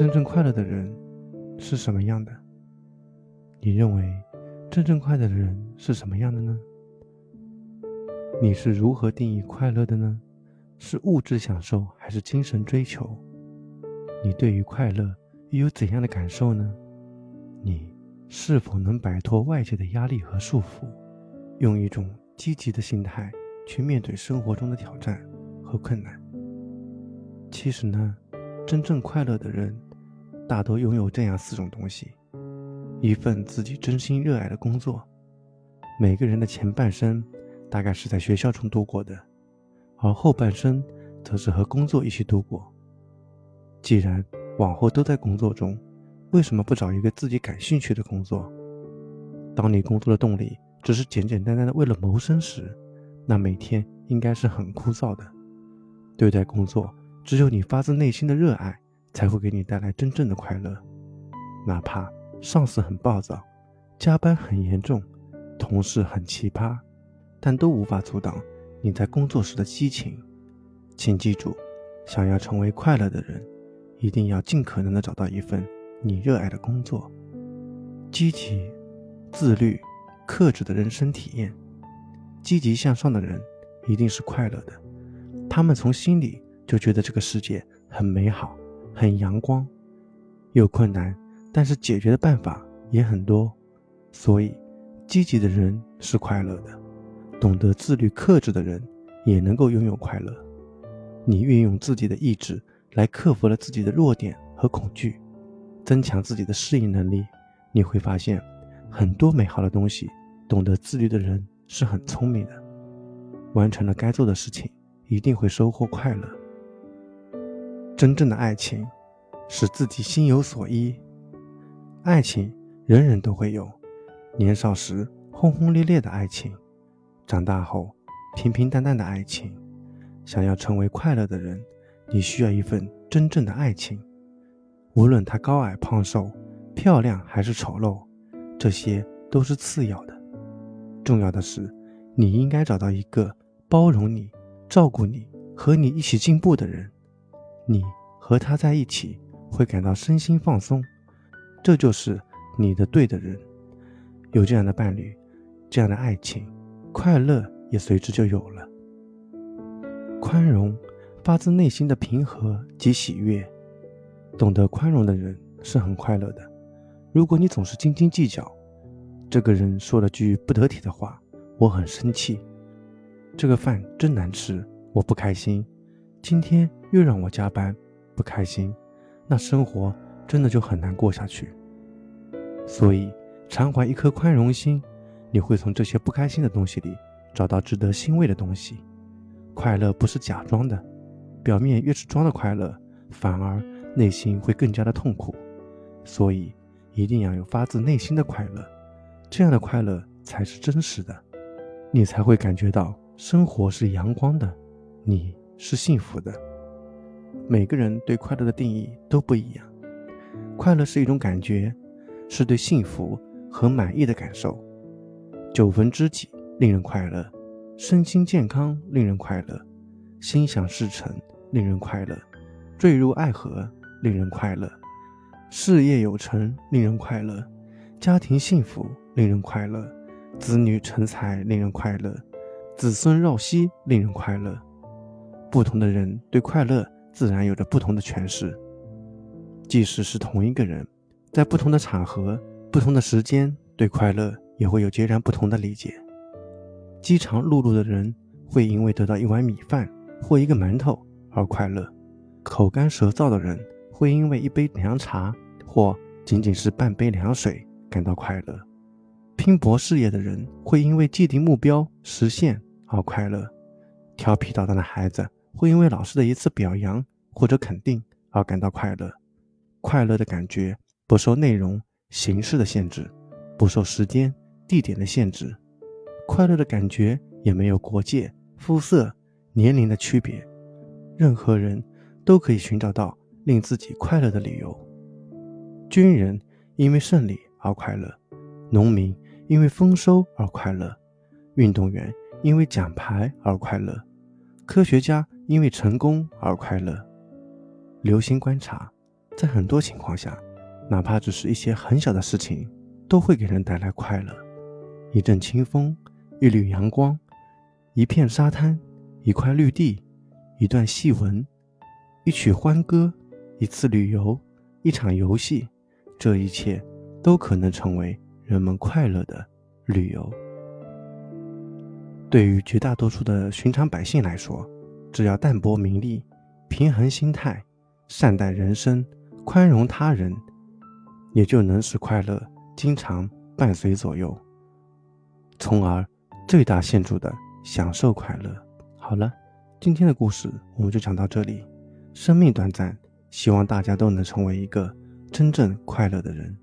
真正快乐的人是什么样的？你认为真正快乐的人是什么样的呢？你是如何定义快乐的呢？是物质享受还是精神追求？你对于快乐又有怎样的感受呢？你是否能摆脱外界的压力和束缚，用一种积极的心态去面对生活中的挑战和困难？其实呢，真正快乐的人，大多拥有这样四种东西：一份自己真心热爱的工作。每个人的前半生。大概是在学校中度过的，而后半生则是和工作一起度过。既然往后都在工作中，为什么不找一个自己感兴趣的工作？当你工作的动力只是简简单单的为了谋生时，那每天应该是很枯燥的。对待工作，只有你发自内心的热爱，才会给你带来真正的快乐。哪怕上司很暴躁，加班很严重，同事很奇葩。但都无法阻挡你在工作时的激情。请记住，想要成为快乐的人，一定要尽可能的找到一份你热爱的工作。积极、自律、克制的人生体验。积极向上的人一定是快乐的，他们从心里就觉得这个世界很美好、很阳光。有困难，但是解决的办法也很多，所以积极的人是快乐的。懂得自律克制的人，也能够拥有快乐。你运用自己的意志来克服了自己的弱点和恐惧，增强自己的适应能力，你会发现，很多美好的东西。懂得自律的人是很聪明的，完成了该做的事情，一定会收获快乐。真正的爱情，使自己心有所依。爱情人人都会有，年少时轰轰烈烈的爱情。长大后，平平淡淡的爱情。想要成为快乐的人，你需要一份真正的爱情。无论他高矮胖瘦、漂亮还是丑陋，这些都是次要的。重要的是，你应该找到一个包容你、照顾你、和你一起进步的人。你和他在一起会感到身心放松，这就是你的对的人。有这样的伴侣，这样的爱情。快乐也随之就有了。宽容，发自内心的平和及喜悦。懂得宽容的人是很快乐的。如果你总是斤斤计较，这个人说了句不得体的话，我很生气。这个饭真难吃，我不开心。今天又让我加班，不开心。那生活真的就很难过下去。所以，常怀一颗宽容心。你会从这些不开心的东西里找到值得欣慰的东西。快乐不是假装的，表面越是装的快乐，反而内心会更加的痛苦。所以一定要有发自内心的快乐，这样的快乐才是真实的，你才会感觉到生活是阳光的，你是幸福的。每个人对快乐的定义都不一样，快乐是一种感觉，是对幸福和满意的感受。九分知己令人快乐，身心健康令人快乐，心想事成令人快乐，坠入爱河令人快乐，事业有成令人快乐，家庭幸福令人快乐，子女成才令人快乐，子孙绕膝令人快乐。不同的人对快乐自然有着不同的诠释，即使是同一个人，在不同的场合、不同的时间对快乐。也会有截然不同的理解。饥肠辘辘的人会因为得到一碗米饭或一个馒头而快乐；口干舌燥的人会因为一杯凉茶或仅仅是半杯凉水感到快乐；拼搏事业的人会因为既定目标实现而快乐；调皮捣蛋的孩子会因为老师的一次表扬或者肯定而感到快乐。快乐的感觉不受内容形式的限制，不受时间。地点的限制，快乐的感觉也没有国界、肤色、年龄的区别，任何人都可以寻找到令自己快乐的理由。军人因为胜利而快乐，农民因为丰收而快乐，运动员因为奖牌而快乐，科学家因为成功而快乐。留心观察，在很多情况下，哪怕只是一些很小的事情，都会给人带来快乐。一阵清风，一缕阳光，一片沙滩，一块绿地，一段戏文，一曲欢歌，一次旅游，一场游戏，这一切都可能成为人们快乐的旅游。对于绝大多数的寻常百姓来说，只要淡泊名利，平衡心态，善待人生。宽容他人，也就能使快乐经常伴随左右，从而最大限度的享受快乐。好了，今天的故事我们就讲到这里。生命短暂，希望大家都能成为一个真正快乐的人。